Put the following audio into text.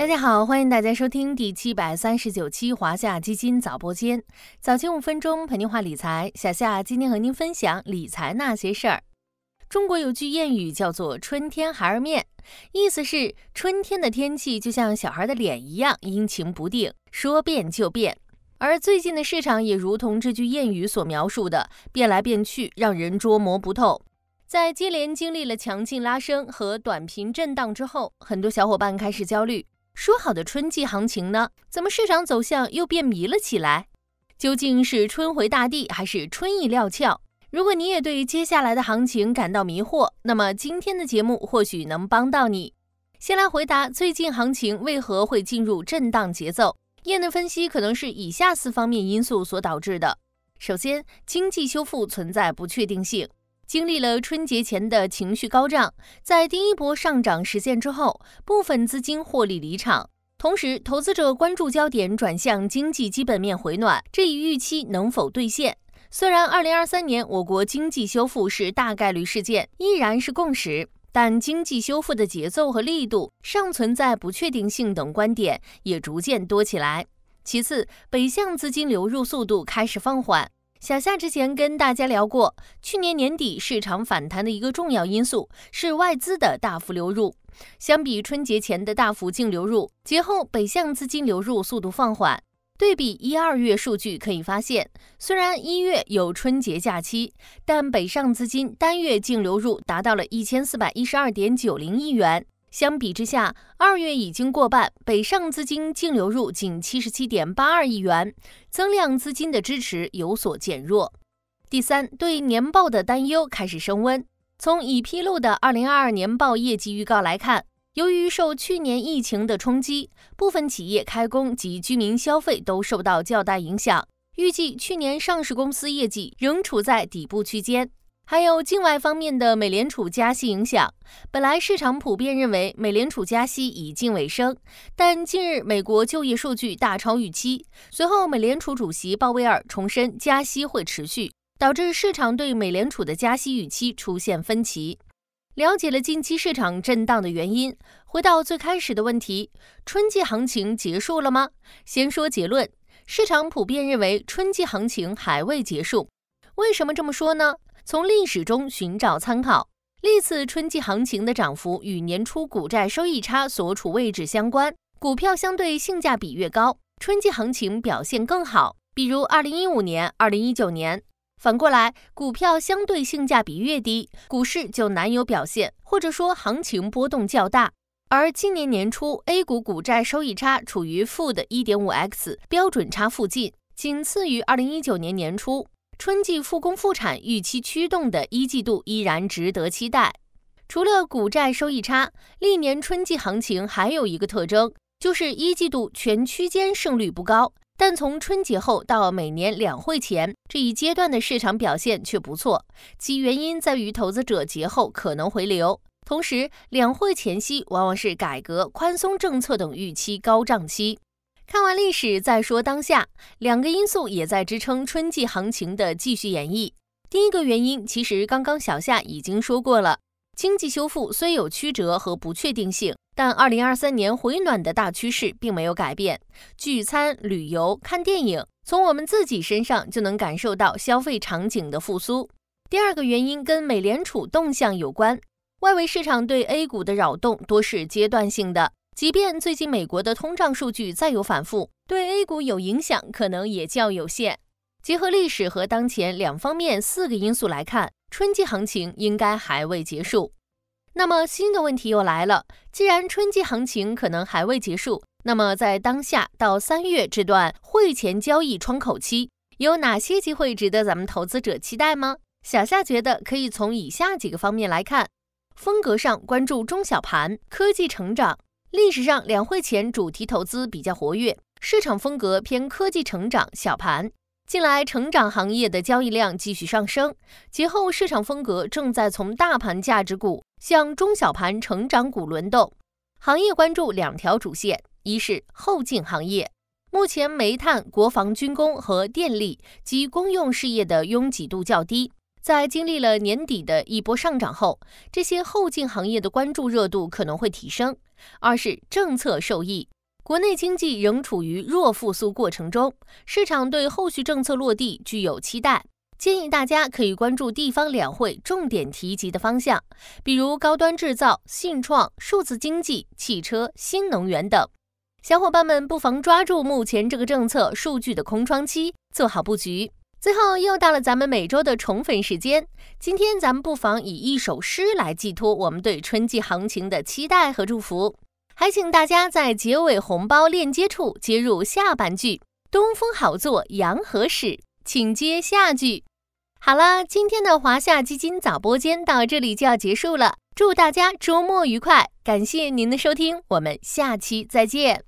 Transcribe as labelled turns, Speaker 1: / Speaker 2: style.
Speaker 1: 大家好，欢迎大家收听第七百三十九期华夏基金早播间，早间五分钟陪您话理财。小夏今天和您分享理财那些事儿。中国有句谚语叫做“春天孩儿面”，意思是春天的天气就像小孩的脸一样阴晴不定，说变就变。而最近的市场也如同这句谚语所描述的，变来变去，让人捉摸不透。在接连经历了强劲拉升和短平震荡之后，很多小伙伴开始焦虑：说好的春季行情呢？怎么市场走向又变迷了起来？究竟是春回大地，还是春意料峭？如果你也对接下来的行情感到迷惑，那么今天的节目或许能帮到你。先来回答最近行情为何会进入震荡节奏，业内分析可能是以下四方面因素所导致的。首先，经济修复存在不确定性，经历了春节前的情绪高涨，在第一波上涨实现之后，部分资金获利离场，同时投资者关注焦点转向经济基本面回暖，这一预期能否兑现？虽然二零二三年我国经济修复是大概率事件，依然是共识，但经济修复的节奏和力度尚存在不确定性等观点也逐渐多起来。其次，北向资金流入速度开始放缓。小夏之前跟大家聊过，去年年底市场反弹的一个重要因素是外资的大幅流入，相比春节前的大幅净流入，节后北向资金流入速度放缓。对比一二月数据可以发现，虽然一月有春节假期，但北上资金单月净流入达到了一千四百一十二点九零亿元。相比之下，二月已经过半，北上资金净流入仅七十七点八二亿元，增量资金的支持有所减弱。第三，对年报的担忧开始升温。从已披露的二零二二年报业绩预告来看。由于受去年疫情的冲击，部分企业开工及居民消费都受到较大影响。预计去年上市公司业绩仍处在底部区间。还有境外方面的美联储加息影响，本来市场普遍认为美联储加息已近尾声，但近日美国就业数据大超预期，随后美联储主席鲍威尔重申加息会持续，导致市场对美联储的加息预期出现分歧。了解了近期市场震荡的原因，回到最开始的问题：春季行情结束了吗？先说结论，市场普遍认为春季行情还未结束。为什么这么说呢？从历史中寻找参考，历次春季行情的涨幅与年初股债收益差所处位置相关，股票相对性价比越高，春季行情表现更好。比如二零一五年、二零一九年。反过来，股票相对性价比越低，股市就难有表现，或者说行情波动较大。而今年年初，A 股股债收益差处于负的一点五 x 标准差附近，仅次于二零一九年年初。春季复工复产预期驱动的一季度依然值得期待。除了股债收益差，历年春季行情还有一个特征，就是一季度全区间胜率不高。但从春节后到每年两会前这一阶段的市场表现却不错，其原因在于投资者节后可能回流，同时两会前夕往往是改革宽松政策等预期高涨期。看完历史再说当下，两个因素也在支撑春季行情的继续演绎。第一个原因其实刚刚小夏已经说过了，经济修复虽有曲折和不确定性。但二零二三年回暖的大趋势并没有改变，聚餐、旅游、看电影，从我们自己身上就能感受到消费场景的复苏。第二个原因跟美联储动向有关，外围市场对 A 股的扰动多是阶段性的，即便最近美国的通胀数据再有反复，对 A 股有影响可能也较有限。结合历史和当前两方面四个因素来看，春季行情应该还未结束。那么新的问题又来了，既然春季行情可能还未结束，那么在当下到三月这段会前交易窗口期，有哪些机会值得咱们投资者期待吗？小夏觉得可以从以下几个方面来看：风格上关注中小盘、科技成长。历史上两会前主题投资比较活跃，市场风格偏科技成长、小盘。近来成长行业的交易量继续上升，节后市场风格正在从大盘价值股向中小盘成长股轮动。行业关注两条主线：一是后进行业，目前煤炭、国防军工和电力及公用事业的拥挤度较低，在经历了年底的一波上涨后，这些后进行业的关注热度可能会提升。二是政策受益，国内经济仍处于弱复苏过程中，市场对后续政策落地具有期待。建议大家可以关注地方两会重点提及的方向，比如高端制造、信创、数字经济、汽车、新能源等。小伙伴们不妨抓住目前这个政策数据的空窗期，做好布局。最后又到了咱们每周的宠粉时间，今天咱们不妨以一首诗来寄托我们对春季行情的期待和祝福。还请大家在结尾红包链接处接入下半句：“东风好作阳和使”，请接下句。好了，今天的华夏基金早播间到这里就要结束了。祝大家周末愉快，感谢您的收听，我们下期再见。